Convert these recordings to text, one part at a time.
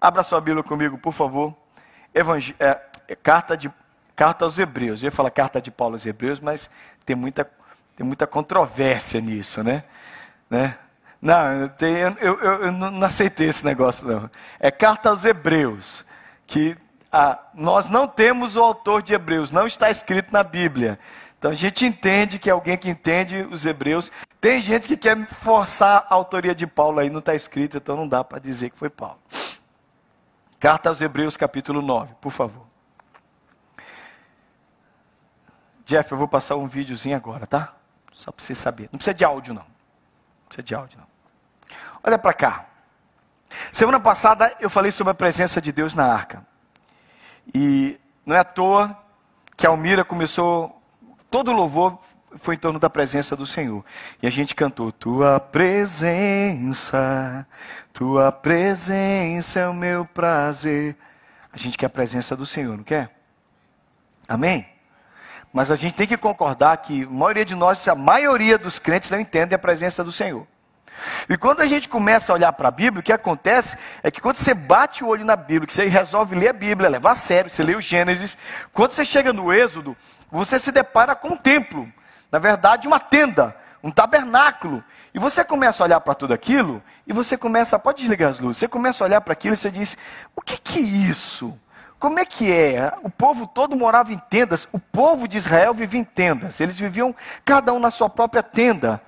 Abra sua Bíblia comigo, por favor. Evangel é, é, carta, de, carta aos Hebreus. Eu ia falar carta de Paulo aos Hebreus, mas tem muita, tem muita controvérsia nisso, né? né? Não, eu, eu, eu, não aceitei esse negócio, não. É carta aos Hebreus, que ah, nós não temos o autor de Hebreus, não está escrito na Bíblia. Então a gente entende que é alguém que entende os Hebreus. Tem gente que quer forçar a autoria de Paulo aí, não está escrito, então não dá para dizer que foi Paulo. Carta aos Hebreus, capítulo 9, por favor. Jeff, eu vou passar um videozinho agora, tá? Só para você saber. Não precisa de áudio, não. Não precisa de áudio, não. Olha para cá. Semana passada eu falei sobre a presença de Deus na arca. E não é à toa que a Almira começou, todo o louvor foi em torno da presença do Senhor. E a gente cantou: Tua presença, Tua presença é o meu prazer. A gente quer a presença do Senhor, não quer? Amém? Mas a gente tem que concordar que a maioria de nós, a maioria dos crentes não entende a presença do Senhor. E quando a gente começa a olhar para a Bíblia, o que acontece é que quando você bate o olho na Bíblia, que você resolve ler a Bíblia, levar a sério, você lê o Gênesis, quando você chega no Êxodo, você se depara com um templo na verdade, uma tenda, um tabernáculo. E você começa a olhar para tudo aquilo, e você começa, pode desligar as luzes, você começa a olhar para aquilo e você diz: o que, que é isso? Como é que é? O povo todo morava em tendas, o povo de Israel vivia em tendas, eles viviam cada um na sua própria tenda.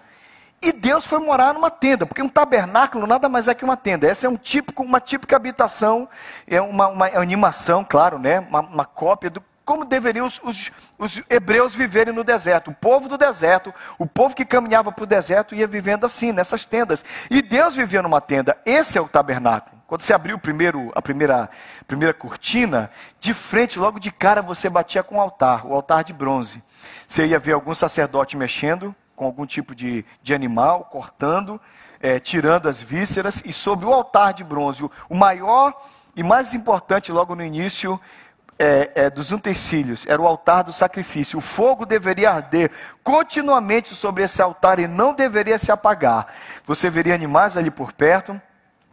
E Deus foi morar numa tenda, porque um tabernáculo nada mais é que uma tenda. Essa é um típico, uma típica habitação, é uma, uma animação, claro, né? uma, uma cópia do como deveriam os, os, os, hebreus viverem no deserto. O povo do deserto, o povo que caminhava para o deserto ia vivendo assim, nessas tendas. E Deus vivia numa tenda. Esse é o tabernáculo. Quando você abriu primeiro, a primeira, primeira cortina, de frente, logo de cara, você batia com o altar, o altar de bronze. Você ia ver algum sacerdote mexendo com algum tipo de, de animal, cortando, é, tirando as vísceras, e sobre o altar de bronze, o maior e mais importante, logo no início, é, é, dos utensílios, era o altar do sacrifício. O fogo deveria arder continuamente sobre esse altar e não deveria se apagar. Você veria animais ali por perto,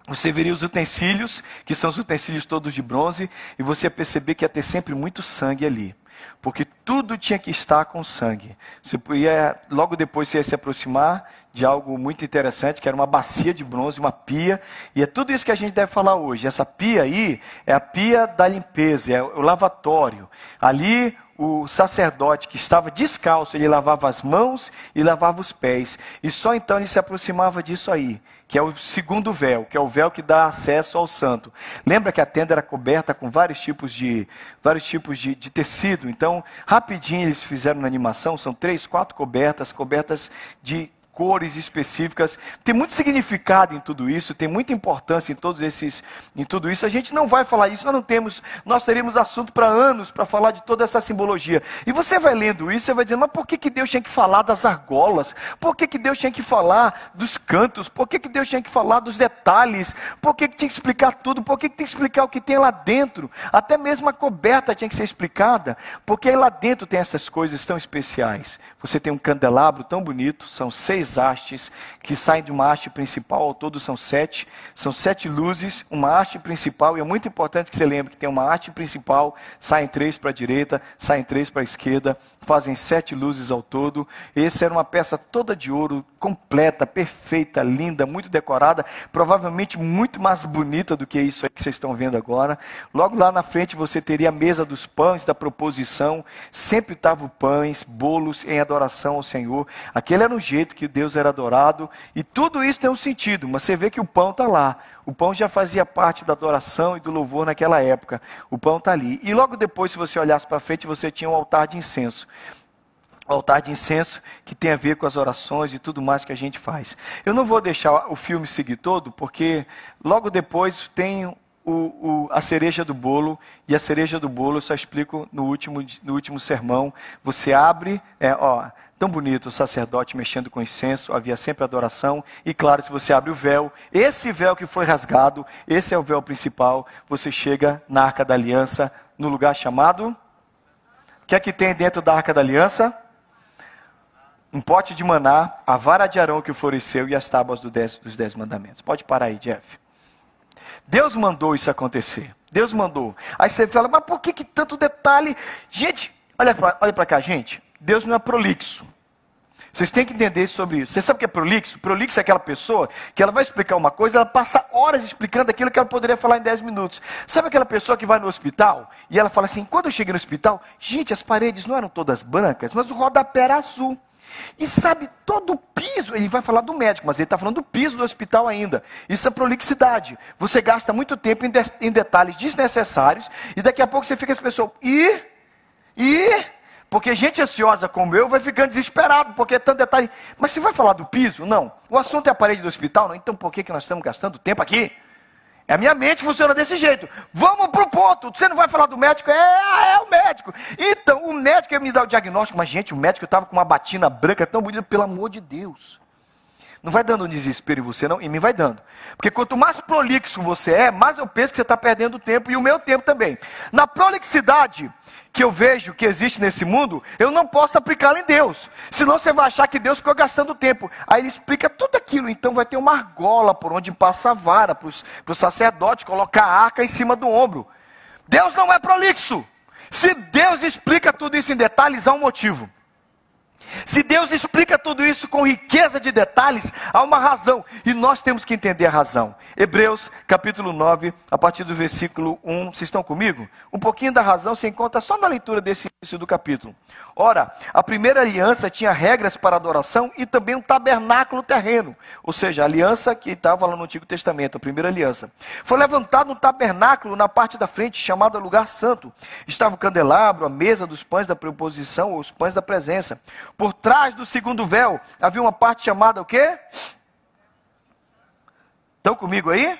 você veria os utensílios, que são os utensílios todos de bronze, e você ia perceber que ia ter sempre muito sangue ali. Porque tudo tinha que estar com sangue. Você ia, logo depois você ia se aproximar de algo muito interessante, que era uma bacia de bronze, uma pia. E é tudo isso que a gente deve falar hoje. Essa pia aí é a pia da limpeza, é o lavatório. Ali o sacerdote que estava descalço, ele lavava as mãos e lavava os pés. E só então ele se aproximava disso aí, que é o segundo véu, que é o véu que dá acesso ao santo. Lembra que a tenda era coberta com vários tipos de, vários tipos de, de tecido. Então, rapidinho eles fizeram na animação, são três, quatro cobertas, cobertas de cores específicas. Tem muito significado em tudo isso, tem muita importância em todos esses, em tudo isso. A gente não vai falar isso, nós não temos, nós teríamos assunto para anos para falar de toda essa simbologia. E você vai lendo isso, você vai dizendo, mas por que, que Deus tinha que falar das argolas? Por que, que Deus tinha que falar dos cantos? Por que, que Deus tinha que falar dos detalhes? Por que, que tinha que explicar tudo? Por que, que tem que explicar o que tem lá dentro? Até mesmo a coberta tinha que ser explicada, porque lá dentro tem essas coisas tão especiais. Você tem um candelabro tão bonito, são seis três hastes que saem de uma haste principal, ao todo são sete. São sete luzes, uma haste principal, e é muito importante que você lembre que tem uma haste principal, saem três para a direita, saem três para a esquerda, fazem sete luzes ao todo. Essa era uma peça toda de ouro, completa, perfeita, linda, muito decorada, provavelmente muito mais bonita do que isso aí que vocês estão vendo agora. Logo lá na frente você teria a mesa dos pães da proposição, sempre estavam pães, bolos em adoração ao Senhor. Aquele era o jeito que Deus era adorado, e tudo isso tem um sentido, mas você vê que o pão está lá. O pão já fazia parte da adoração e do louvor naquela época. O pão está ali. E logo depois, se você olhasse para frente, você tinha um altar de incenso. O altar de incenso que tem a ver com as orações e tudo mais que a gente faz. Eu não vou deixar o filme seguir todo, porque logo depois tem o, o, a cereja do bolo, e a cereja do bolo eu só explico no último, no último sermão. Você abre, é, ó, Tão bonito o sacerdote mexendo com incenso, havia sempre adoração. E claro, se você abre o véu, esse véu que foi rasgado, esse é o véu principal, você chega na arca da aliança, no lugar chamado. O que é que tem dentro da arca da aliança? Um pote de maná, a vara de Arão que floresceu e as tábuas do dez, dos dez mandamentos. Pode parar aí, Jeff. Deus mandou isso acontecer. Deus mandou. Aí você fala, mas por que, que tanto detalhe? Gente, olha para olha cá, gente. Deus não é prolixo. Vocês têm que entender sobre isso. Você sabe o que é prolixo? Prolixo é aquela pessoa que ela vai explicar uma coisa, ela passa horas explicando aquilo que ela poderia falar em 10 minutos. Sabe aquela pessoa que vai no hospital e ela fala assim: quando eu cheguei no hospital, gente, as paredes não eram todas brancas, mas o rodapé era azul. E sabe, todo o piso, ele vai falar do médico, mas ele está falando do piso do hospital ainda. Isso é prolixidade. Você gasta muito tempo em, de, em detalhes desnecessários, e daqui a pouco você fica essa pessoa, e, e, porque gente ansiosa como eu vai ficando desesperado, porque é tanto detalhe. Mas você vai falar do piso? Não. O assunto é a parede do hospital? Não. Então por que, que nós estamos gastando tempo aqui? É a minha mente funciona desse jeito. Vamos para o ponto. Você não vai falar do médico? É, é o médico. Então, o médico ia me dar o diagnóstico. Mas, gente, o médico estava com uma batina branca tão bonita, pelo amor de Deus. Não vai dando um desespero em você, não. Em mim vai dando. Porque quanto mais prolixo você é, mais eu penso que você está perdendo tempo e o meu tempo também. Na prolixidade que eu vejo que existe nesse mundo, eu não posso aplicá-la em Deus. Senão você vai achar que Deus ficou gastando tempo. Aí ele explica tudo aquilo. Então vai ter uma argola por onde passa a vara para o sacerdote colocar a arca em cima do ombro. Deus não é prolixo. Se Deus explica tudo isso em detalhes, há um motivo. Se Deus explica tudo isso com riqueza de detalhes, há uma razão. E nós temos que entender a razão. Hebreus capítulo 9, a partir do versículo 1. Vocês estão comigo? Um pouquinho da razão se encontra só na leitura desse início do capítulo. Ora, a primeira aliança tinha regras para adoração e também um tabernáculo terreno. Ou seja, a aliança que estava lá no Antigo Testamento, a primeira aliança. Foi levantado um tabernáculo na parte da frente, chamado Lugar Santo. Estava o candelabro, a mesa dos pães da preposição, os pães da presença. Por trás do segundo véu havia uma parte chamada o quê? Estão comigo aí?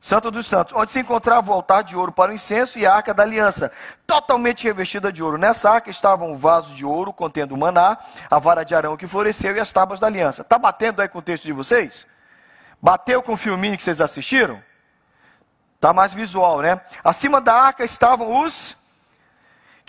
Santo dos Santos, onde se encontrava o altar de ouro para o incenso e a arca da aliança, totalmente revestida de ouro. Nessa arca estavam um vaso de ouro contendo o maná, a vara de arão que floresceu e as tábuas da aliança. Está batendo aí com o texto de vocês? Bateu com o filminho que vocês assistiram? Está mais visual, né? Acima da arca estavam os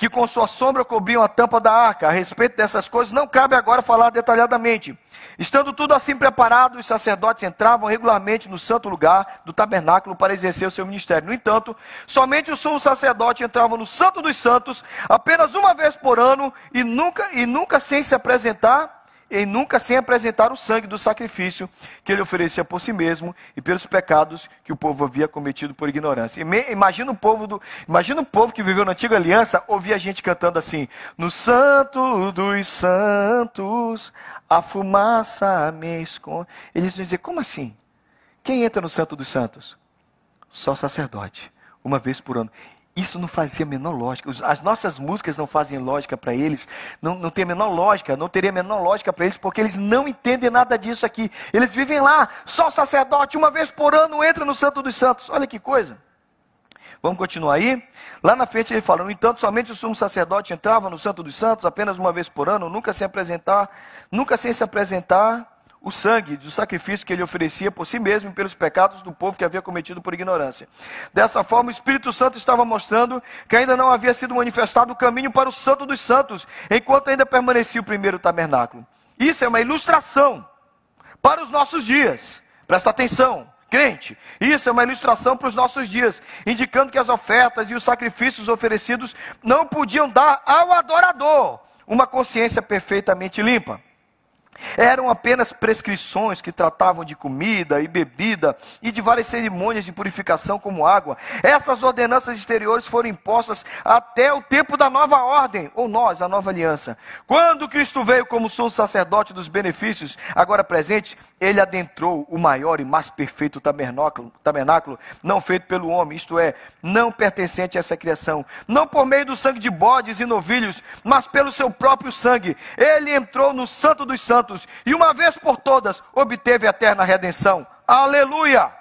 que com sua sombra cobriam a tampa da arca. A respeito dessas coisas, não cabe agora falar detalhadamente. Estando tudo assim preparado, os sacerdotes entravam regularmente no santo lugar do tabernáculo para exercer o seu ministério. No entanto, somente o sumo sacerdote entrava no santo dos santos apenas uma vez por ano e nunca, e nunca sem se apresentar e nunca sem apresentar o sangue do sacrifício que ele oferecia por si mesmo e pelos pecados que o povo havia cometido por ignorância. Imagina o povo do, imagina o povo que viveu na antiga aliança ouvir a gente cantando assim: "No santo dos santos, a fumaça me esconde". Eles vão dizer: "Como assim? Quem entra no santo dos santos? Só sacerdote, uma vez por ano". Isso não fazia a menor lógica. As nossas músicas não fazem lógica para eles. Não, não tem a menor lógica. Não teria a menor lógica para eles, porque eles não entendem nada disso aqui. Eles vivem lá. Só o sacerdote, uma vez por ano, entra no Santo dos Santos. Olha que coisa. Vamos continuar aí? Lá na frente ele fala: No entanto, somente o sumo sacerdote entrava no Santo dos Santos apenas uma vez por ano, nunca sem apresentar, nunca sem se apresentar o sangue do sacrifício que ele oferecia por si mesmo e pelos pecados do povo que havia cometido por ignorância. Dessa forma, o Espírito Santo estava mostrando que ainda não havia sido manifestado o caminho para o Santo dos Santos, enquanto ainda permanecia o primeiro tabernáculo. Isso é uma ilustração para os nossos dias. Presta atenção, crente. Isso é uma ilustração para os nossos dias, indicando que as ofertas e os sacrifícios oferecidos não podiam dar ao adorador uma consciência perfeitamente limpa. Eram apenas prescrições que tratavam de comida e bebida e de várias cerimônias de purificação, como água. Essas ordenanças exteriores foram impostas até o tempo da nova ordem, ou nós, a nova aliança. Quando Cristo veio como sumo sacerdote dos benefícios, agora presente, ele adentrou o maior e mais perfeito tabernáculo, tabernáculo, não feito pelo homem, isto é, não pertencente a essa criação, não por meio do sangue de bodes e novilhos, mas pelo seu próprio sangue. Ele entrou no santo dos santos santos e uma vez por todas obteve a eterna redenção. Aleluia!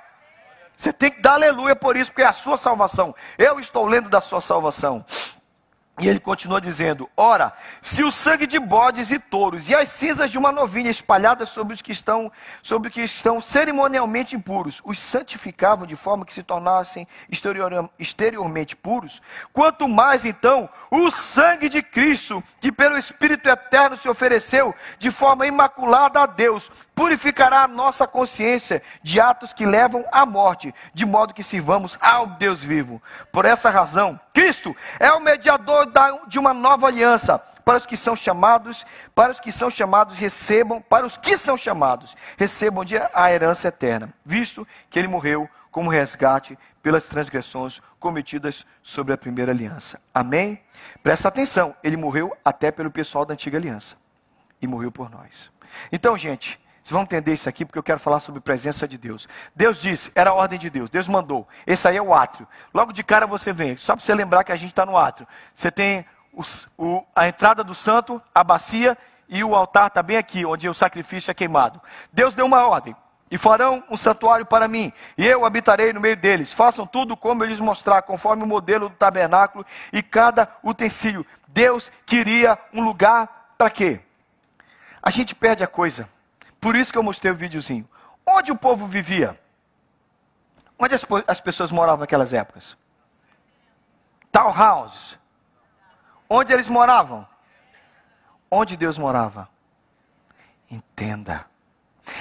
Você tem que dar aleluia por isso, porque é a sua salvação. Eu estou lendo da sua salvação. E ele continua dizendo: Ora, se o sangue de bodes e touros e as cinzas de uma novilha espalhadas sobre os que estão, sobre os que estão cerimonialmente impuros, os santificavam de forma que se tornassem exterior, exteriormente puros, quanto mais então o sangue de Cristo, que pelo Espírito eterno se ofereceu de forma imaculada a Deus, purificará a nossa consciência de atos que levam à morte, de modo que sirvamos ao Deus vivo. Por essa razão, Cristo é o mediador de uma nova aliança para os que são chamados, para os que são chamados recebam, para os que são chamados recebam a herança eterna, visto que ele morreu como resgate pelas transgressões cometidas sobre a primeira aliança. Amém? Presta atenção, ele morreu até pelo pessoal da antiga aliança e morreu por nós. Então, gente, vocês vão entender isso aqui porque eu quero falar sobre a presença de Deus. Deus disse, era a ordem de Deus, Deus mandou. Esse aí é o átrio. Logo de cara você vem, só para você lembrar que a gente está no átrio. Você tem o, a entrada do santo, a bacia e o altar está bem aqui, onde o sacrifício é queimado. Deus deu uma ordem. E farão um santuário para mim, e eu habitarei no meio deles. Façam tudo como eu lhes mostrar, conforme o modelo do tabernáculo e cada utensílio. Deus queria um lugar para quê? A gente perde a coisa. Por isso que eu mostrei o videozinho. Onde o povo vivia? Onde as, as pessoas moravam naquelas épocas? Townhouse. Onde eles moravam? Onde Deus morava? Entenda.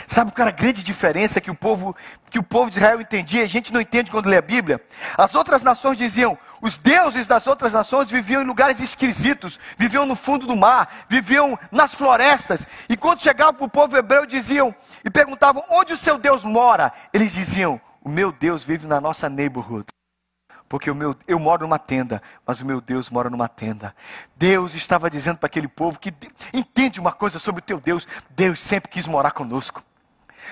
Sabe qual era a grande diferença que o povo que o povo de Israel entendia? A gente não entende quando lê a Bíblia. As outras nações diziam: os deuses das outras nações viviam em lugares esquisitos, viviam no fundo do mar, viviam nas florestas. E quando chegavam para o povo hebreu, diziam e perguntavam: onde o seu Deus mora? Eles diziam: o meu Deus vive na nossa neighborhood. Porque o meu, eu moro numa tenda, mas o meu Deus mora numa tenda. Deus estava dizendo para aquele povo que entende uma coisa sobre o teu Deus. Deus sempre quis morar conosco.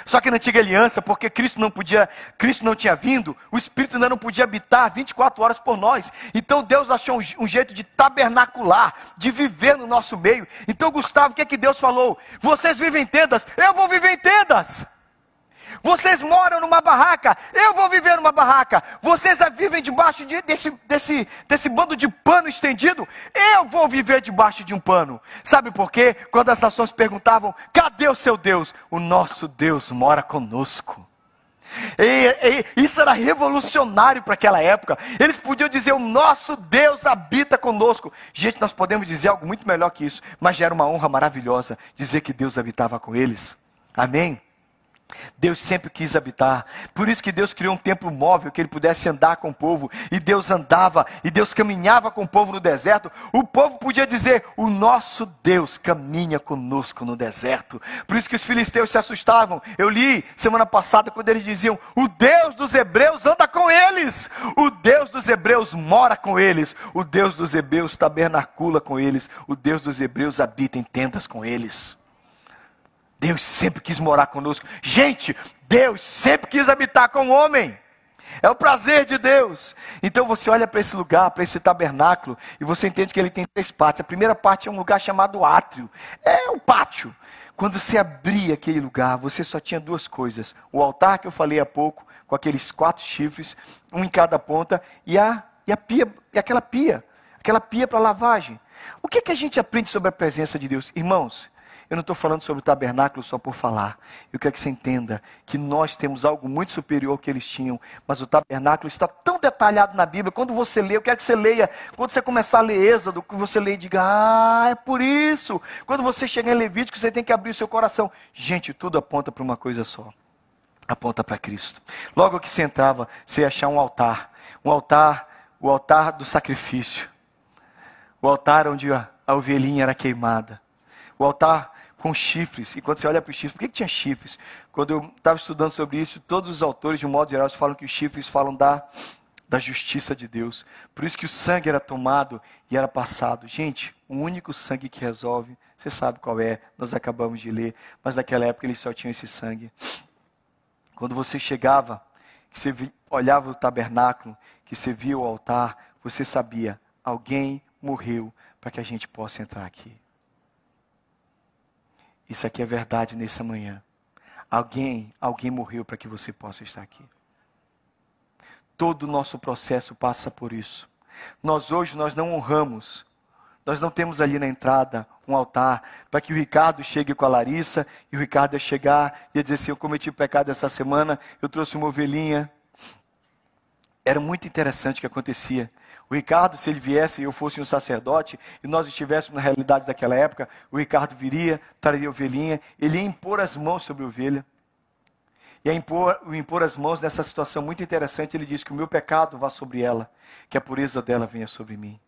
Só que na antiga aliança, porque Cristo não podia, Cristo não tinha vindo, o Espírito ainda não podia habitar 24 horas por nós. Então Deus achou um, um jeito de tabernacular, de viver no nosso meio. Então, Gustavo, o que é que Deus falou? Vocês vivem em tendas, eu vou viver em tendas. Vocês moram numa barraca, eu vou viver numa barraca. Vocês vivem debaixo de, desse, desse, desse bando de pano estendido, eu vou viver debaixo de um pano. Sabe por quê? Quando as nações perguntavam: cadê o seu Deus? O nosso Deus mora conosco. E, e, isso era revolucionário para aquela época. Eles podiam dizer: O nosso Deus habita conosco. Gente, nós podemos dizer algo muito melhor que isso, mas já era uma honra maravilhosa dizer que Deus habitava com eles. Amém? Deus sempre quis habitar. Por isso que Deus criou um templo móvel que ele pudesse andar com o povo. E Deus andava e Deus caminhava com o povo no deserto. O povo podia dizer: "O nosso Deus caminha conosco no deserto". Por isso que os filisteus se assustavam. Eu li semana passada quando eles diziam: "O Deus dos hebreus anda com eles. O Deus dos hebreus mora com eles. O Deus dos hebreus tabernacula com eles. O Deus dos hebreus habita em tendas com eles". Deus sempre quis morar conosco. Gente, Deus sempre quis habitar com o homem. É o prazer de Deus. Então você olha para esse lugar, para esse tabernáculo, e você entende que ele tem três partes. A primeira parte é um lugar chamado átrio. É o pátio. Quando você abria aquele lugar, você só tinha duas coisas: o altar que eu falei há pouco, com aqueles quatro chifres, um em cada ponta, e a, e a pia, e aquela pia, aquela pia para lavagem. O que, que a gente aprende sobre a presença de Deus? Irmãos, eu não estou falando sobre o tabernáculo só por falar. Eu quero que você entenda que nós temos algo muito superior ao que eles tinham. Mas o tabernáculo está tão detalhado na Bíblia. Quando você lê, eu quero que você leia. Quando você começar a ler Êxodo, que você lê e diga: Ah, é por isso. Quando você chegar em Levítico, você tem que abrir o seu coração. Gente, tudo aponta para uma coisa só. Aponta para Cristo. Logo que você entrava, você ia achar um altar. Um altar, o altar do sacrifício. O altar onde a, a ovelhinha era queimada. O altar com chifres. E quando você olha para os chifres, por que, que tinha chifres? Quando eu estava estudando sobre isso, todos os autores, de um modo geral, falam que os chifres falam da, da justiça de Deus. Por isso que o sangue era tomado e era passado. Gente, o único sangue que resolve, você sabe qual é, nós acabamos de ler, mas naquela época eles só tinham esse sangue. Quando você chegava, que você olhava o tabernáculo, que você via o altar, você sabia, alguém morreu para que a gente possa entrar aqui. Isso aqui é verdade nessa manhã. Alguém, alguém morreu para que você possa estar aqui. Todo o nosso processo passa por isso. Nós hoje nós não honramos nós não temos ali na entrada um altar para que o Ricardo chegue com a Larissa e o Ricardo ia chegar e ia dizer assim: Eu cometi pecado essa semana, eu trouxe uma ovelhinha. Era muito interessante o que acontecia. O Ricardo, se ele viesse e eu fosse um sacerdote, e nós estivéssemos na realidade daquela época, o Ricardo viria, traria ovelhinha, ele ia impor as mãos sobre a ovelha. E a impor, o impor as mãos nessa situação muito interessante, ele diz que o meu pecado vá sobre ela, que a pureza dela venha sobre mim.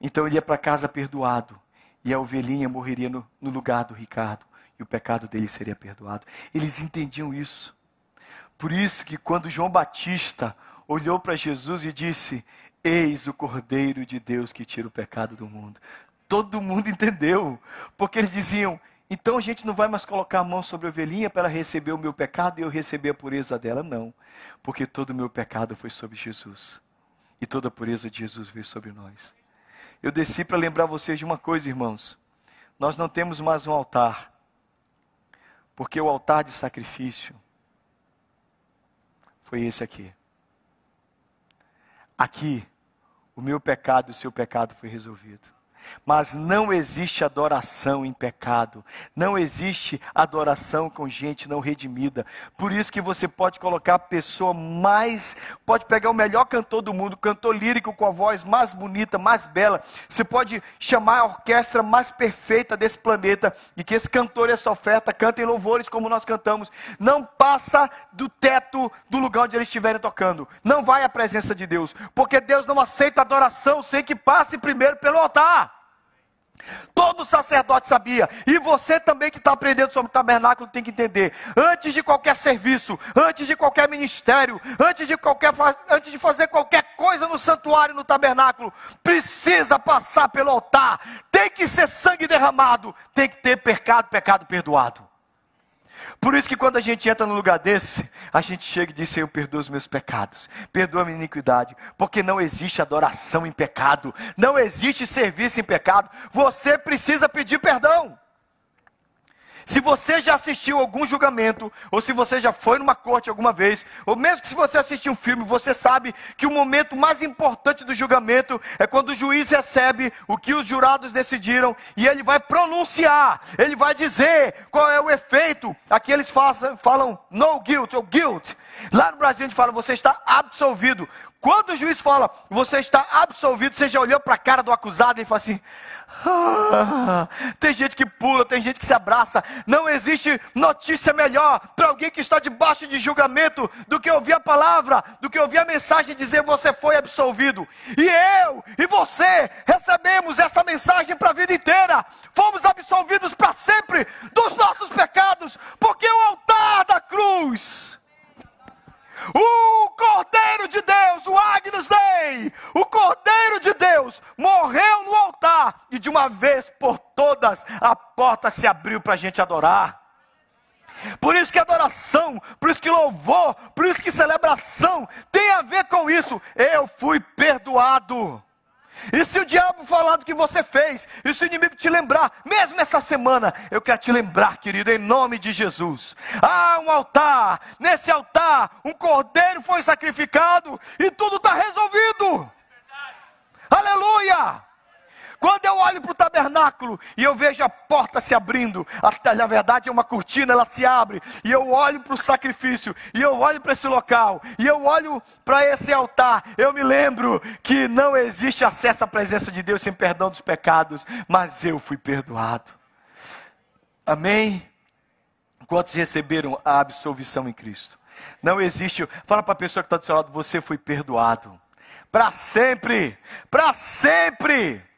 Então ele ia para casa perdoado, e a ovelhinha morreria no, no lugar do Ricardo, e o pecado dele seria perdoado. Eles entendiam isso. Por isso que quando João Batista olhou para Jesus e disse: Eis o Cordeiro de Deus que tira o pecado do mundo. Todo mundo entendeu, porque eles diziam: então a gente não vai mais colocar a mão sobre a ovelhinha para ela receber o meu pecado e eu receber a pureza dela, não, porque todo o meu pecado foi sobre Jesus e toda a pureza de Jesus veio sobre nós. Eu desci para lembrar vocês de uma coisa, irmãos: nós não temos mais um altar, porque o altar de sacrifício foi esse aqui. Aqui, o meu pecado e o seu pecado foi resolvido. Mas não existe adoração em pecado. Não existe adoração com gente não redimida. Por isso que você pode colocar a pessoa mais, pode pegar o melhor cantor do mundo, cantor lírico com a voz mais bonita, mais bela. Você pode chamar a orquestra mais perfeita desse planeta e que esse cantor e essa oferta cantem louvores como nós cantamos. Não passa do teto do lugar onde eles estiverem tocando. Não vai à presença de Deus, porque Deus não aceita adoração sem que passe primeiro pelo altar. Todo sacerdote sabia, e você também que está aprendendo sobre o tabernáculo tem que entender. Antes de qualquer serviço, antes de qualquer ministério, antes de, qualquer, antes de fazer qualquer coisa no santuário, no tabernáculo, precisa passar pelo altar. Tem que ser sangue derramado, tem que ter pecado, pecado perdoado. Por isso que quando a gente entra num lugar desse, a gente chega e diz: Senhor, perdoa os meus pecados, perdoa a minha iniquidade, porque não existe adoração em pecado, não existe serviço em pecado, você precisa pedir perdão. Se você já assistiu algum julgamento, ou se você já foi numa corte alguma vez, ou mesmo que se você assistiu um filme, você sabe que o momento mais importante do julgamento é quando o juiz recebe o que os jurados decidiram e ele vai pronunciar, ele vai dizer qual é o efeito. Aqui eles façam, falam no guilt ou guilt. Lá no Brasil a gente fala você está absolvido. Quando o juiz fala você está absolvido, você já olhou para a cara do acusado e fala assim: ah, tem gente que pula, tem gente que se abraça. Não existe notícia melhor para alguém que está debaixo de julgamento do que ouvir a palavra, do que ouvir a mensagem dizer você foi absolvido. E eu e você recebemos essa mensagem para a vida inteira. Fomos absolvidos para sempre dos nossos pecados, porque o altar da cruz o Cordeiro de Deus, o Agnus Dei, o Cordeiro de Deus, morreu no altar e de uma vez por todas a porta se abriu para a gente adorar. Por isso que adoração, por isso que louvor, por isso que celebração tem a ver com isso. Eu fui perdoado. E se o diabo falar do que você fez, e se o inimigo te lembrar, mesmo essa semana, eu quero te lembrar, querido, em nome de Jesus. Há um altar, nesse altar, um cordeiro foi sacrificado e tudo está resolvido. Aleluia! Quando eu olho para o tabernáculo e eu vejo a porta se abrindo, na verdade é uma cortina, ela se abre, e eu olho para o sacrifício, e eu olho para esse local, e eu olho para esse altar, eu me lembro que não existe acesso à presença de Deus sem perdão dos pecados, mas eu fui perdoado. Amém? Quantos receberam a absolvição em Cristo? Não existe. Fala para a pessoa que está do seu lado, você foi perdoado. Para sempre. Para sempre.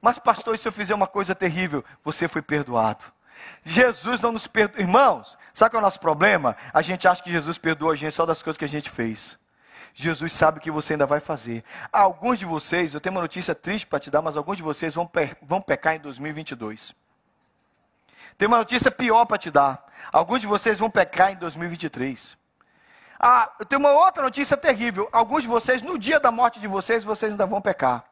Mas, pastor, se eu fizer uma coisa terrível? Você foi perdoado. Jesus não nos perdoa. Irmãos, sabe qual é o nosso problema? A gente acha que Jesus perdoa a gente só das coisas que a gente fez. Jesus sabe o que você ainda vai fazer. Alguns de vocês, eu tenho uma notícia triste para te dar, mas alguns de vocês vão, pe vão pecar em 2022. Tem uma notícia pior para te dar. Alguns de vocês vão pecar em 2023. Ah, eu tenho uma outra notícia terrível. Alguns de vocês, no dia da morte de vocês, vocês ainda vão pecar.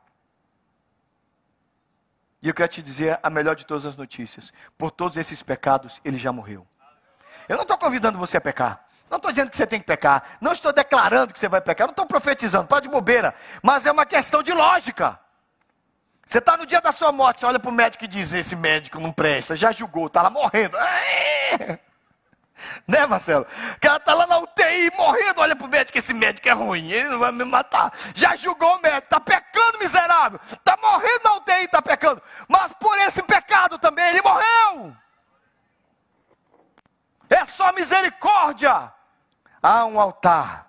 E eu quero te dizer a melhor de todas as notícias: por todos esses pecados, ele já morreu. Eu não estou convidando você a pecar. Não estou dizendo que você tem que pecar. Não estou declarando que você vai pecar. Não estou profetizando. Pode bobeira. Mas é uma questão de lógica. Você está no dia da sua morte, você olha para o médico e diz: Esse médico não presta, já julgou, está lá morrendo. Né, Marcelo? O cara está lá na UTI morrendo, olha para o médico: Esse médico é ruim, ele não vai me matar. Já julgou o médico, está pecando, miserável. Está morrendo na UTI, está pecando. Mas por esse pecado também ele morreu. É só misericórdia. Há um altar.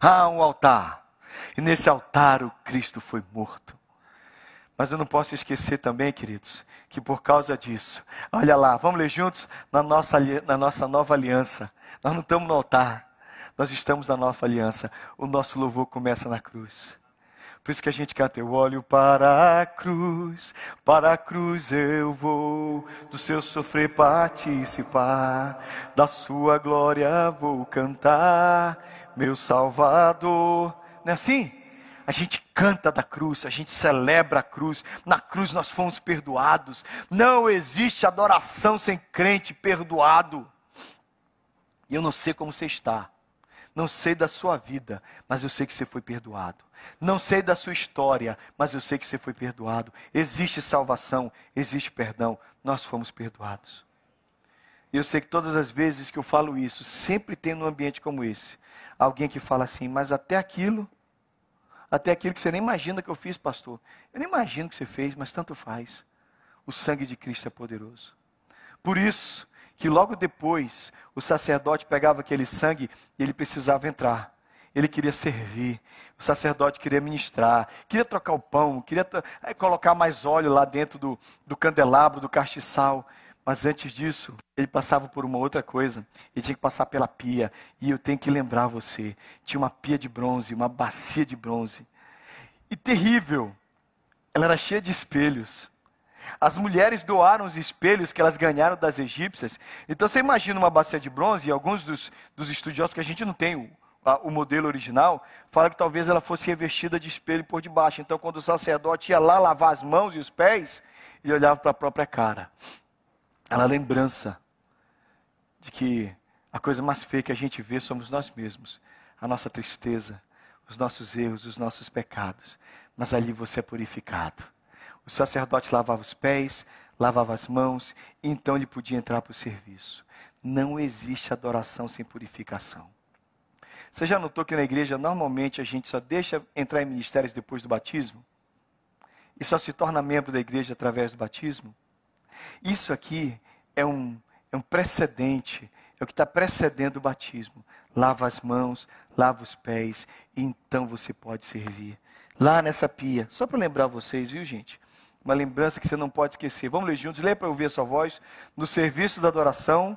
Há um altar. E nesse altar o Cristo foi morto. Mas eu não posso esquecer também, queridos, que por causa disso, olha lá, vamos ler juntos na nossa, na nossa nova aliança. Nós não estamos no altar, nós estamos na nova aliança. O nosso louvor começa na cruz. Por isso que a gente canta, eu olho para a cruz, para a cruz eu vou, do seu sofrer participar, da sua glória vou cantar, meu Salvador. Não é assim? A gente canta da cruz, a gente celebra a cruz. Na cruz nós fomos perdoados. Não existe adoração sem crente perdoado. E eu não sei como você está. Não sei da sua vida, mas eu sei que você foi perdoado. Não sei da sua história, mas eu sei que você foi perdoado. Existe salvação, existe perdão. Nós fomos perdoados. E eu sei que todas as vezes que eu falo isso, sempre tem num ambiente como esse, alguém que fala assim, mas até aquilo até aquilo que você nem imagina que eu fiz, pastor. Eu nem imagino que você fez, mas tanto faz. O sangue de Cristo é poderoso. Por isso que logo depois o sacerdote pegava aquele sangue e ele precisava entrar. Ele queria servir, o sacerdote queria ministrar, queria trocar o pão, queria eh, colocar mais óleo lá dentro do, do candelabro, do castiçal. Mas antes disso, ele passava por uma outra coisa. Ele tinha que passar pela pia. E eu tenho que lembrar você: tinha uma pia de bronze, uma bacia de bronze. E terrível, ela era cheia de espelhos. As mulheres doaram os espelhos que elas ganharam das egípcias. Então você imagina uma bacia de bronze, e alguns dos, dos estudiosos, que a gente não tem o, a, o modelo original, falam que talvez ela fosse revestida de espelho por debaixo. Então quando o sacerdote ia lá lavar as mãos e os pés, ele olhava para a própria cara ela é lembrança de que a coisa mais feia que a gente vê somos nós mesmos, a nossa tristeza, os nossos erros, os nossos pecados. Mas ali você é purificado. O sacerdote lavava os pés, lavava as mãos, e então ele podia entrar para o serviço. Não existe adoração sem purificação. Você já notou que na igreja normalmente a gente só deixa entrar em ministérios depois do batismo? E só se torna membro da igreja através do batismo? Isso aqui é um, é um precedente, é o que está precedendo o batismo. Lava as mãos, lava os pés, e então você pode servir. Lá nessa pia, só para lembrar vocês, viu gente? Uma lembrança que você não pode esquecer. Vamos ler juntos, lê para ouvir a sua voz. No serviço da adoração.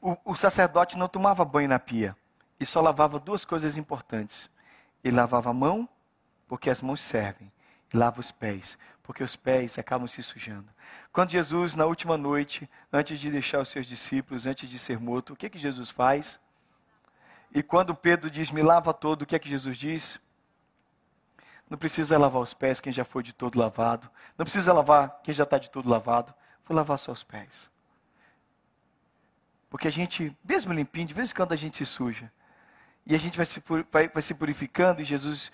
O, o sacerdote não tomava banho na pia. E só lavava duas coisas importantes. Ele lavava a mão, porque as mãos servem lava os pés, porque os pés acabam se sujando. Quando Jesus, na última noite, antes de deixar os seus discípulos, antes de ser morto, o que, que Jesus faz? E quando Pedro diz, me lava todo, o que é que Jesus diz? Não precisa lavar os pés quem já foi de todo lavado. Não precisa lavar quem já está de todo lavado. Vou lavar só os pés. Porque a gente, mesmo limpinho, de vez em quando a gente se suja. E a gente vai se, vai, vai se purificando e Jesus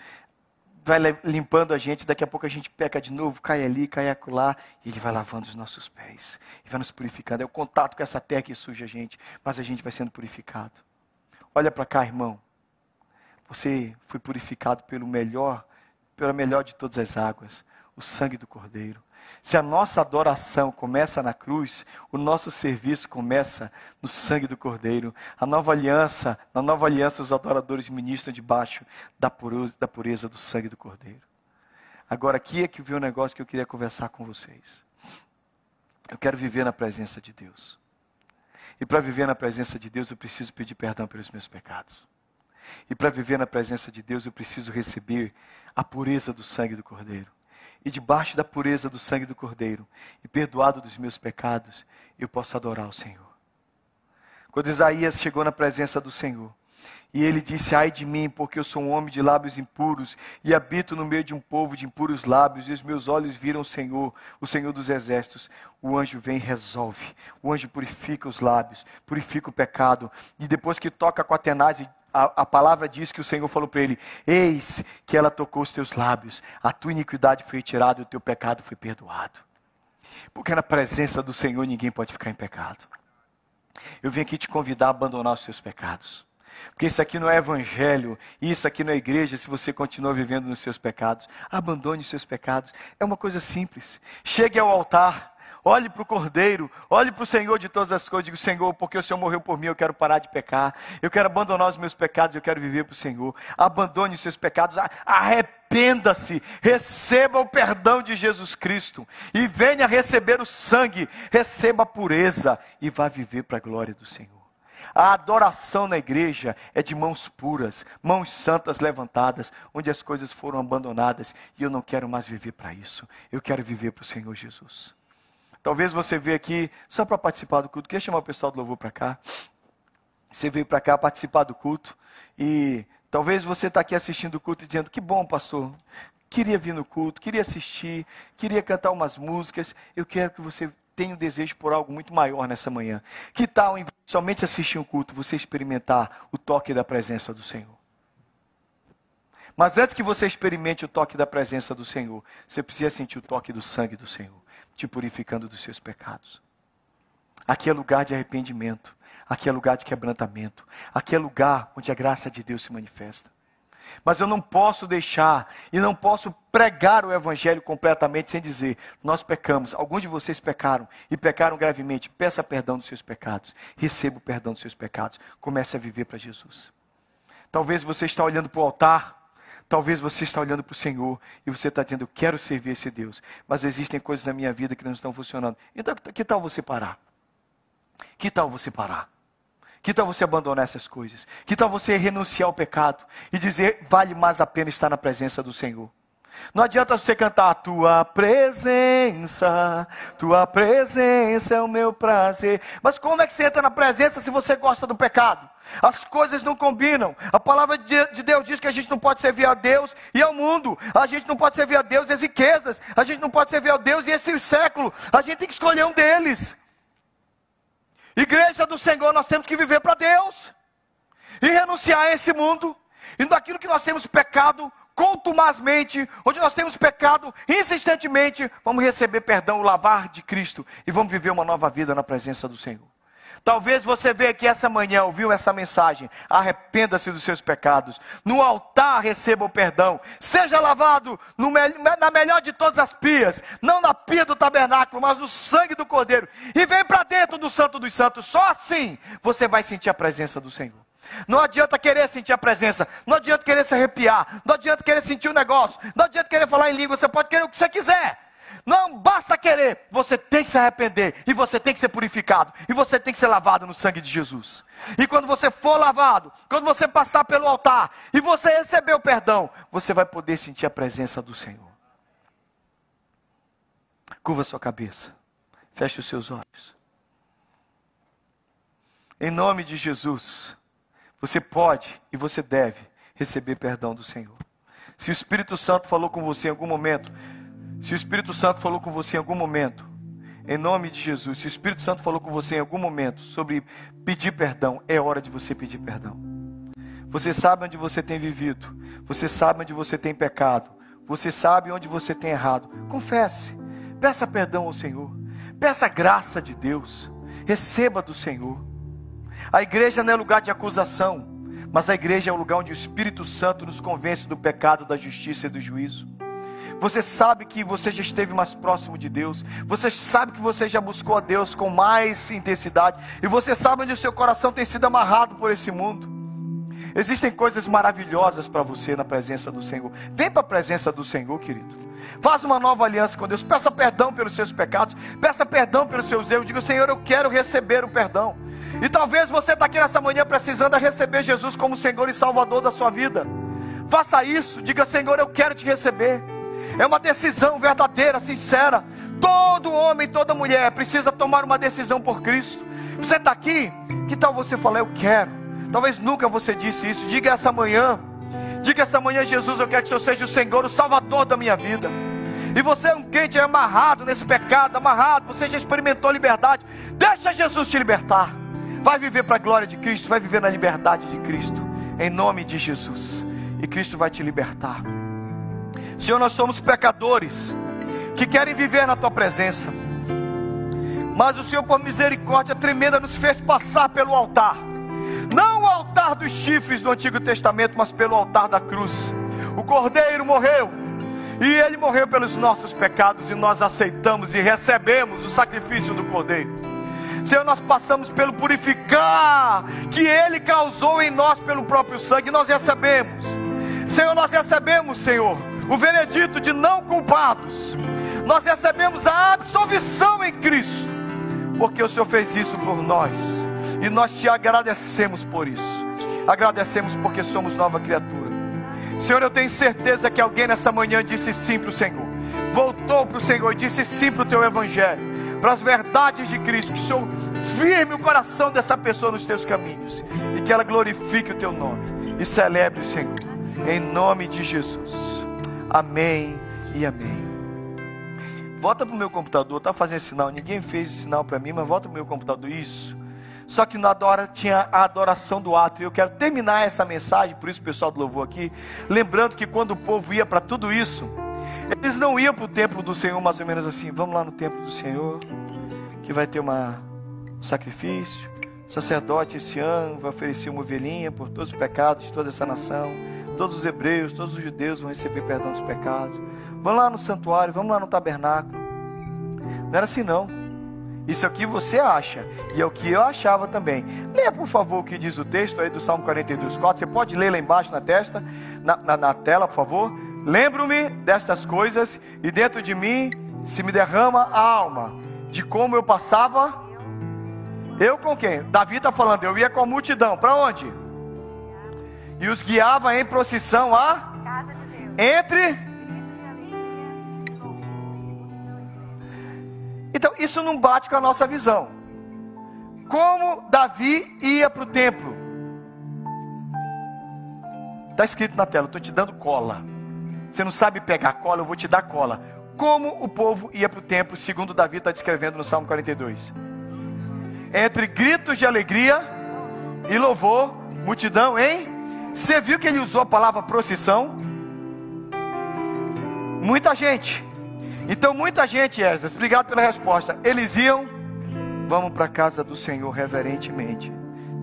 vai limpando a gente, daqui a pouco a gente peca de novo, cai ali, cai acolá, e Ele vai lavando os nossos pés, e vai nos purificando. É o contato com essa terra que suja a gente, mas a gente vai sendo purificado. Olha para cá, irmão. Você foi purificado pelo melhor, pela melhor de todas as águas, o sangue do Cordeiro. Se a nossa adoração começa na cruz, o nosso serviço começa no sangue do Cordeiro. A nova aliança, na nova aliança, os adoradores ministram debaixo da pureza, da pureza do sangue do Cordeiro. Agora, aqui é que veio o um negócio que eu queria conversar com vocês. Eu quero viver na presença de Deus. E para viver na presença de Deus, eu preciso pedir perdão pelos meus pecados. E para viver na presença de Deus, eu preciso receber a pureza do sangue do Cordeiro e debaixo da pureza do sangue do Cordeiro, e perdoado dos meus pecados, eu posso adorar o Senhor. Quando Isaías chegou na presença do Senhor, e ele disse: Ai de mim, porque eu sou um homem de lábios impuros e habito no meio de um povo de impuros lábios, e os meus olhos viram o Senhor, o Senhor dos exércitos. O anjo vem e resolve. O anjo purifica os lábios, purifica o pecado, e depois que toca com a tenaz a, a palavra diz que o Senhor falou para ele: Eis que ela tocou os teus lábios, a tua iniquidade foi tirada e o teu pecado foi perdoado. Porque na presença do Senhor ninguém pode ficar em pecado. Eu vim aqui te convidar a abandonar os seus pecados. Porque isso aqui não é evangelho, isso aqui não é igreja se você continua vivendo nos seus pecados. Abandone os seus pecados. É uma coisa simples. Chegue ao altar, olhe para o Cordeiro, olhe para o Senhor de todas as coisas. Digo, Senhor, porque o Senhor morreu por mim, eu quero parar de pecar. Eu quero abandonar os meus pecados, eu quero viver para o Senhor. Abandone os seus pecados, arrependa-se, receba o perdão de Jesus Cristo e venha receber o sangue, receba a pureza e vá viver para a glória do Senhor. A adoração na igreja é de mãos puras, mãos santas levantadas, onde as coisas foram abandonadas. E eu não quero mais viver para isso. Eu quero viver para o Senhor Jesus. Talvez você veja aqui só para participar do culto. Quer chamar o pessoal do louvor para cá? Você veio para cá participar do culto e talvez você está aqui assistindo o culto e dizendo: Que bom, pastor. Queria vir no culto, queria assistir, queria cantar umas músicas. Eu quero que você tenha um desejo por algo muito maior nessa manhã. Que tal, em somente assistir um culto, você experimentar o toque da presença do Senhor? Mas antes que você experimente o toque da presença do Senhor, você precisa sentir o toque do sangue do Senhor te purificando dos seus pecados. Aqui é lugar de arrependimento, aqui é lugar de quebrantamento, aqui é lugar onde a graça de Deus se manifesta. Mas eu não posso deixar e não posso pregar o Evangelho completamente sem dizer: nós pecamos, alguns de vocês pecaram e pecaram gravemente. Peça perdão dos seus pecados, receba o perdão dos seus pecados, comece a viver para Jesus. Talvez você está olhando para o altar Talvez você está olhando para o Senhor e você está dizendo, eu quero servir esse Deus, mas existem coisas na minha vida que não estão funcionando. Então, que tal você parar? Que tal você parar? Que tal você abandonar essas coisas? Que tal você renunciar ao pecado e dizer, vale mais a pena estar na presença do Senhor? Não adianta você cantar, tua presença, tua presença é o meu prazer. Mas como é que você entra na presença se você gosta do pecado? As coisas não combinam. A palavra de Deus diz que a gente não pode servir a Deus e ao mundo. A gente não pode servir a Deus e as riquezas. A gente não pode servir a Deus e esse século. A gente tem que escolher um deles. Igreja do Senhor, nós temos que viver para Deus e renunciar a esse mundo. E daquilo que nós temos pecado, contumazmente, onde nós temos pecado insistentemente, vamos receber perdão, o lavar de Cristo e vamos viver uma nova vida na presença do Senhor. Talvez você veja aqui essa manhã, ouviu essa mensagem. Arrependa-se dos seus pecados. No altar receba o perdão. Seja lavado no, na melhor de todas as pias. Não na pia do tabernáculo, mas no sangue do Cordeiro. E vem para dentro do Santo dos Santos. Só assim você vai sentir a presença do Senhor. Não adianta querer sentir a presença, não adianta querer se arrepiar, não adianta querer sentir o um negócio, não adianta querer falar em língua, você pode querer o que você quiser. Não basta querer, você tem que se arrepender, e você tem que ser purificado, e você tem que ser lavado no sangue de Jesus. E quando você for lavado, quando você passar pelo altar, e você receber o perdão, você vai poder sentir a presença do Senhor. Curva sua cabeça, feche os seus olhos. Em nome de Jesus. Você pode e você deve receber perdão do Senhor. Se o Espírito Santo falou com você em algum momento, se o Espírito Santo falou com você em algum momento, em nome de Jesus, se o Espírito Santo falou com você em algum momento sobre pedir perdão, é hora de você pedir perdão. Você sabe onde você tem vivido, você sabe onde você tem pecado, você sabe onde você tem errado. Confesse, peça perdão ao Senhor, peça graça de Deus, receba do Senhor. A igreja não é lugar de acusação, mas a igreja é o lugar onde o Espírito Santo nos convence do pecado, da justiça e do juízo. Você sabe que você já esteve mais próximo de Deus. Você sabe que você já buscou a Deus com mais intensidade. E você sabe onde o seu coração tem sido amarrado por esse mundo. Existem coisas maravilhosas para você na presença do Senhor. Vem para a presença do Senhor, querido. Faça uma nova aliança com Deus. Peça perdão pelos seus pecados. Peça perdão pelos seus erros. Diga, Senhor, eu quero receber o perdão. E talvez você está aqui nessa manhã precisando receber Jesus como Senhor e Salvador da sua vida. Faça isso, diga Senhor, eu quero te receber. É uma decisão verdadeira, sincera. Todo homem, toda mulher precisa tomar uma decisão por Cristo. Você está aqui? Que tal você falar, eu quero? Talvez nunca você disse isso. Diga essa manhã. Diga essa manhã, Jesus, eu quero que o Senhor seja o Senhor, o Salvador da minha vida. E você é um crente amarrado nesse pecado, amarrado, você já experimentou liberdade. Deixa Jesus te libertar. Vai viver para a glória de Cristo, vai viver na liberdade de Cristo. em nome de Jesus. E Cristo vai te libertar. Senhor, nós somos pecadores que querem viver na tua presença. Mas o Senhor, por misericórdia tremenda, nos fez passar pelo altar. Não o altar dos chifres do Antigo Testamento, mas pelo altar da cruz. O Cordeiro morreu. E ele morreu pelos nossos pecados e nós aceitamos e recebemos o sacrifício do Cordeiro. Senhor, nós passamos pelo purificar que ele causou em nós pelo próprio sangue, nós recebemos. Senhor, nós recebemos, Senhor, o veredito de não culpados. Nós recebemos a absolvição em Cristo, porque o Senhor fez isso por nós. E nós te agradecemos por isso. Agradecemos porque somos nova criatura. Senhor, eu tenho certeza que alguém nessa manhã disse sim para o Senhor. Voltou para o Senhor e disse sim para o teu evangelho, para as verdades de Cristo. Que o Senhor firme o coração dessa pessoa nos teus caminhos e que ela glorifique o teu nome e celebre o Senhor. Em nome de Jesus. Amém e amém. Volta para o meu computador, tá fazendo sinal. Ninguém fez sinal para mim, mas volta para o meu computador. Isso. Só que na adora tinha a adoração do ato. E eu quero terminar essa mensagem, por isso o pessoal do louvor aqui, lembrando que quando o povo ia para tudo isso, eles não iam para o templo do Senhor mais ou menos assim, vamos lá no templo do Senhor, que vai ter uma, um sacrifício. O sacerdote esse ano vai oferecer uma ovelhinha por todos os pecados de toda essa nação. Todos os hebreus, todos os judeus vão receber perdão dos pecados. Vamos lá no santuário, vamos lá no tabernáculo. Não era assim não. Isso aqui você acha, e é o que eu achava também. Leia, por favor, o que diz o texto aí do Salmo 42, 4. Você pode ler lá embaixo na testa, na, na, na tela, por favor. Lembro-me destas coisas, e dentro de mim se me derrama a alma, de como eu passava. Eu com quem? Davi está falando, eu ia com a multidão. Para onde? E os guiava em procissão a entre Então, isso não bate com a nossa visão. Como Davi ia para o templo? Está escrito na tela, estou te dando cola. Você não sabe pegar cola, eu vou te dar cola. Como o povo ia para o templo, segundo Davi está descrevendo no Salmo 42? Entre gritos de alegria e louvor, multidão, hein? Você viu que ele usou a palavra procissão? Muita gente. Então muita gente, Esdras, obrigado pela resposta. Eles iam, vamos para a casa do Senhor reverentemente.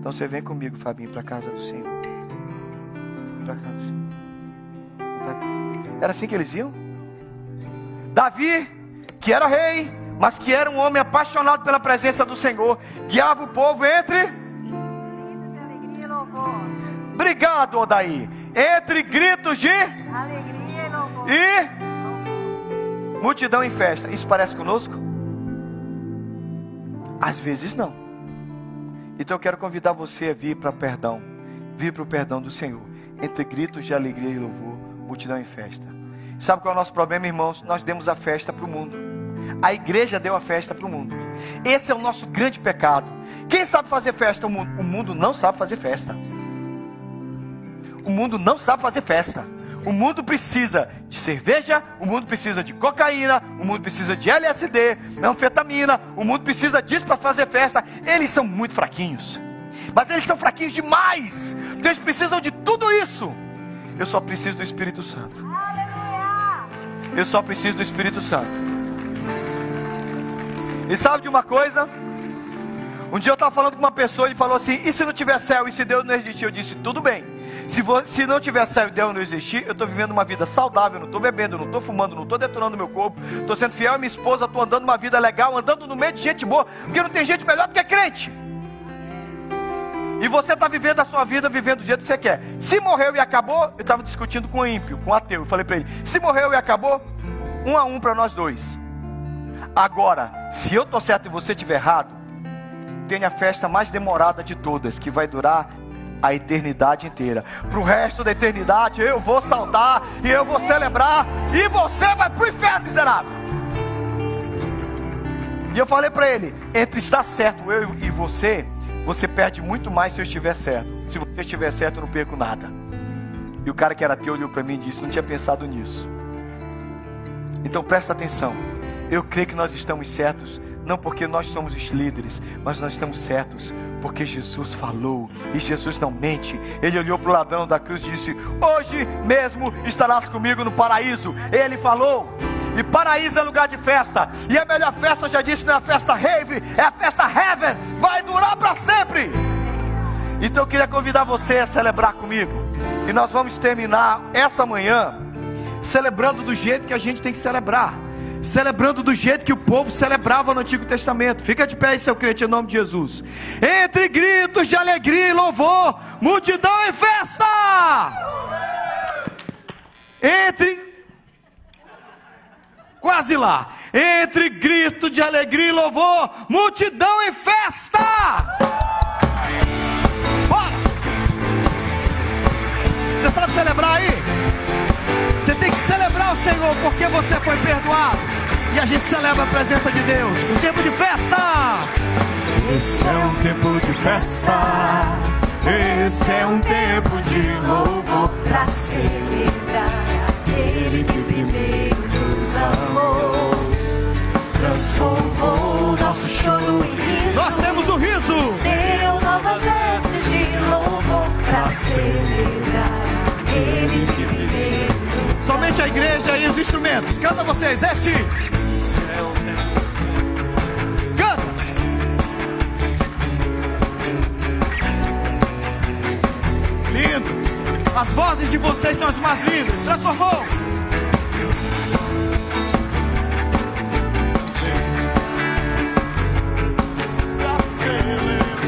Então você vem comigo, Fabinho, para a casa do Senhor. Para casa do Senhor. Era assim que eles iam? Davi, que era rei, mas que era um homem apaixonado pela presença do Senhor, guiava o povo entre. Obrigado, Odaí. Entre gritos de alegria e louvor. E Multidão em festa. Isso parece conosco? Às vezes não. Então eu quero convidar você a vir para perdão. Vir para o perdão do Senhor. Entre gritos de alegria e louvor, multidão em festa. Sabe qual é o nosso problema, irmãos? Nós demos a festa para o mundo. A igreja deu a festa para o mundo. Esse é o nosso grande pecado. Quem sabe fazer festa? O mundo, o mundo não sabe fazer festa. O mundo não sabe fazer festa. O mundo precisa de cerveja, o mundo precisa de cocaína, o mundo precisa de LSD, anfetamina, o mundo precisa disso para fazer festa. Eles são muito fraquinhos. Mas eles são fraquinhos demais. Então eles precisam de tudo isso. Eu só preciso do Espírito Santo. Eu só preciso do Espírito Santo. E sabe de uma coisa? Um dia eu estava falando com uma pessoa e falou assim: e se não tiver céu, e se Deus não existir? Eu disse: tudo bem. Se, se não tiver céu e Deus não existir, eu estou vivendo uma vida saudável, não estou bebendo, não estou fumando, não estou detonando meu corpo, estou sendo fiel à minha esposa, estou andando uma vida legal, andando no meio de gente boa, porque não tem gente melhor do que crente. E você está vivendo a sua vida, vivendo do jeito que você quer. Se morreu e acabou, eu estava discutindo com o ímpio, com o ateu. Eu falei para ele: se morreu e acabou, um a um para nós dois. Agora, se eu estou certo e você estiver errado, tem a festa mais demorada de todas, que vai durar a eternidade inteira. Para o resto da eternidade eu vou saudar e eu vou celebrar e você vai para o inferno, miserável. E eu falei para ele: entre estar certo eu e você, você perde muito mais se eu estiver certo. Se você estiver certo, eu não perco nada. E o cara que era teu olhou para mim e disse: Não tinha pensado nisso. Então presta atenção. Eu creio que nós estamos certos não porque nós somos os líderes, mas nós estamos certos, porque Jesus falou, e Jesus não mente. Ele olhou para o ladrão da cruz e disse: Hoje mesmo estarás comigo no paraíso. Ele falou. E paraíso é lugar de festa. E a melhor festa, eu já disse, não é a festa rave, é a festa heaven. Vai durar para sempre. Então eu queria convidar você a celebrar comigo. E nós vamos terminar essa manhã celebrando do jeito que a gente tem que celebrar. Celebrando do jeito que o povo celebrava no Antigo Testamento. Fica de pé aí, seu crente, em nome de Jesus. Entre gritos de alegria e louvor, multidão em festa. Entre quase lá. Entre grito de alegria e louvor, multidão em festa. Bora! Você sabe celebrar aí? Você tem que celebrar o Senhor porque você foi perdoado. E a gente celebra a presença de Deus. Um tempo de festa. Esse é um tempo de festa. Esse é um tempo de louvor para celebrar aquele que primeiro nos amou. Transformou nosso choro em riso. Nós temos o riso. Deu novas vestes de louvor para celebrar aquele que Somente a igreja e os instrumentos. Canta vocês, este. Canta. Lindo. As vozes de vocês são as mais lindas. Transformou.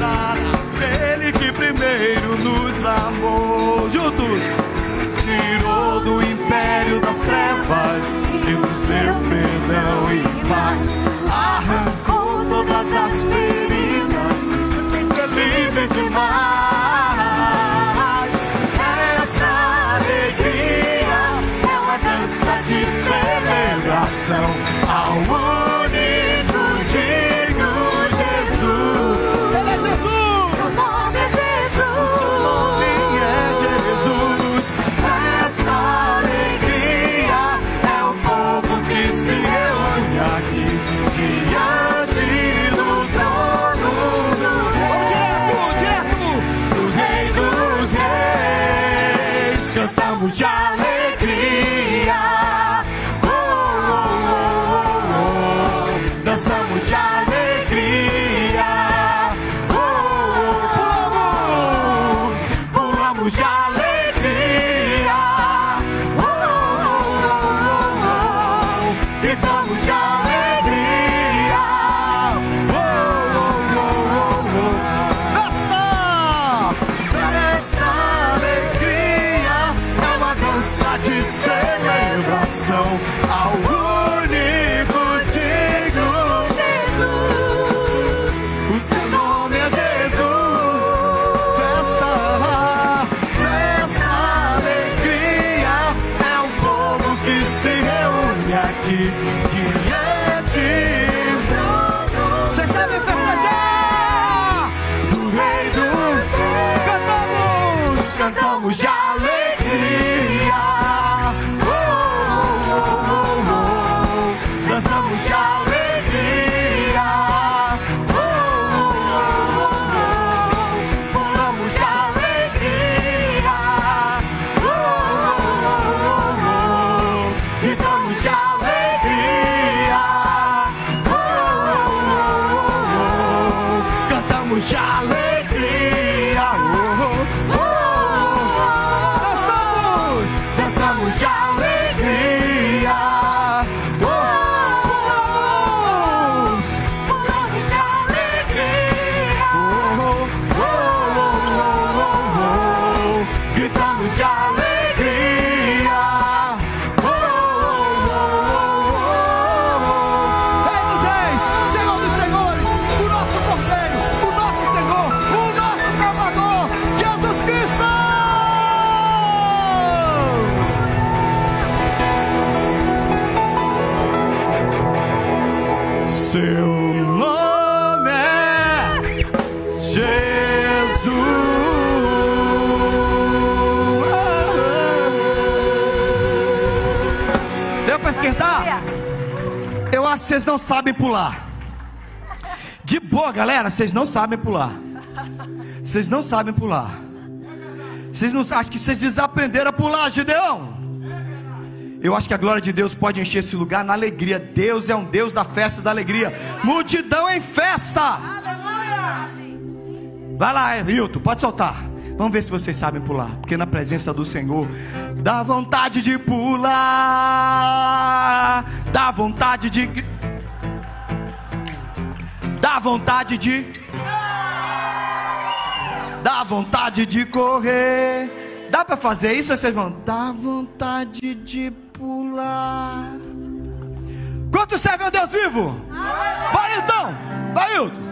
Aquele que primeiro nos amou. Juntos. Das trevas e nos deu perdão e paz. Arrancou todas as feridas, felizes demais. Essa alegria é uma dança de celebração Seu nome é Jesus. Deu para esquentar? Eu acho que vocês não sabem pular. Pô, galera, vocês não sabem pular. Vocês não sabem pular. Vocês não acho que vocês desaprenderam a pular, Gideão. Eu acho que a glória de Deus pode encher esse lugar na alegria. Deus é um Deus da festa da alegria. Multidão em festa. Vai lá, Hilton, pode soltar. Vamos ver se vocês sabem pular. Porque na presença do Senhor dá vontade de pular. Dá vontade de. Dá vontade de. Dá vontade de correr. Dá para fazer isso? Vocês vão. Dá vontade de pular. Quanto serve ao Deus vivo? Vai então. Vai, Hilton.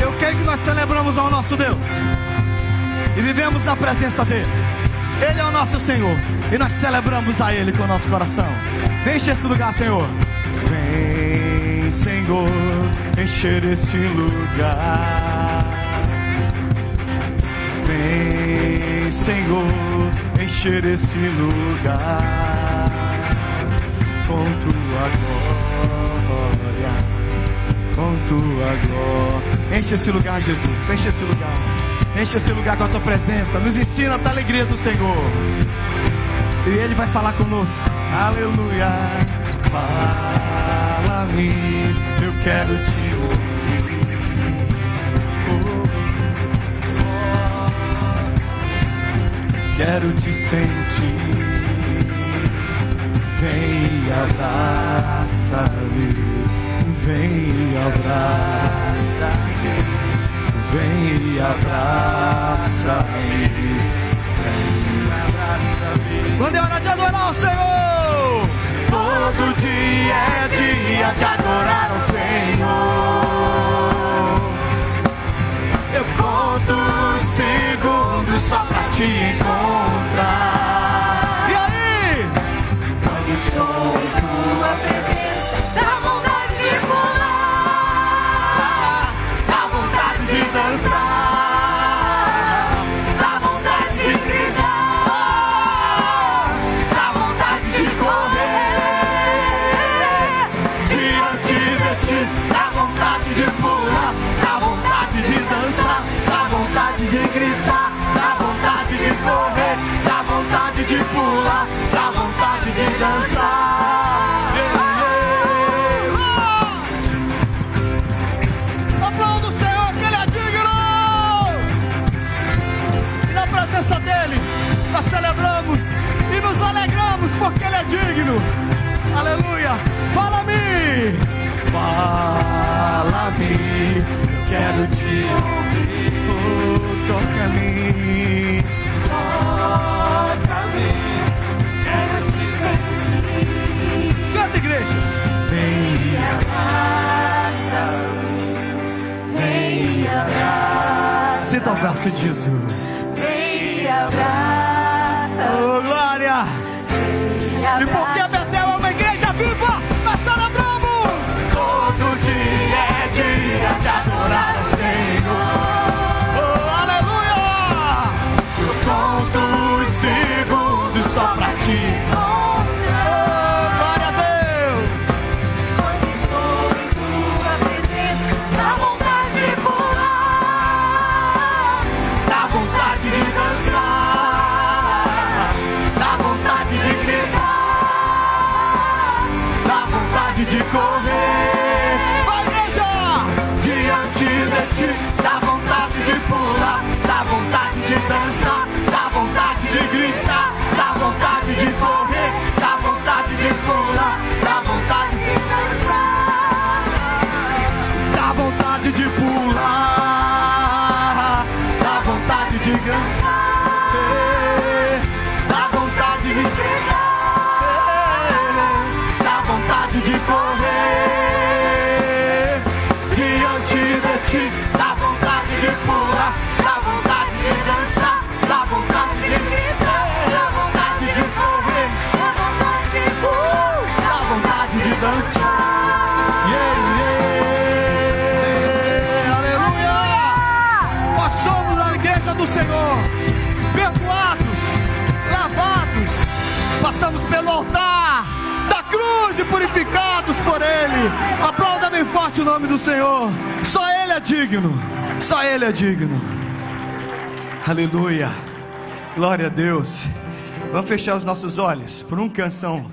Eu creio que nós celebramos ao nosso Deus e vivemos na presença dele. Ele é o nosso Senhor e nós celebramos a Ele com o nosso coração. Encher esse lugar, Senhor. Vem, Senhor, encher este lugar. Vem, Senhor, encher este lugar com tua glória com tua glória. Enche esse lugar, Jesus. Enche esse lugar. Enche esse lugar com a tua presença. Nos ensina a alegria do Senhor. E Ele vai falar conosco. Aleluia. Fala-me. Eu quero te ouvir. Quero te sentir. Vem e abraça-me, vem e abraça-me, vem e abraça-me, vem e abraça-me. Quando é hora de adorar o Senhor, todo dia é dia de adorar o Senhor. Conto os segundos só pra te encontrar. E aí? Quando estou em tua presença, digno. Aleluia! Fala-me! Fala-me! Quero te ouvir. Oh, toca-me! Toca-me, quero te sentir. Canta, igreja! Vem! Abraça-me, vem e abraça, Sinta o braço de Jesus. Vem e E purificados por Ele. Aplauda bem forte o nome do Senhor. Só Ele é digno. Só Ele é digno. Aleluia. Glória a Deus. Vamos fechar os nossos olhos por uma canção.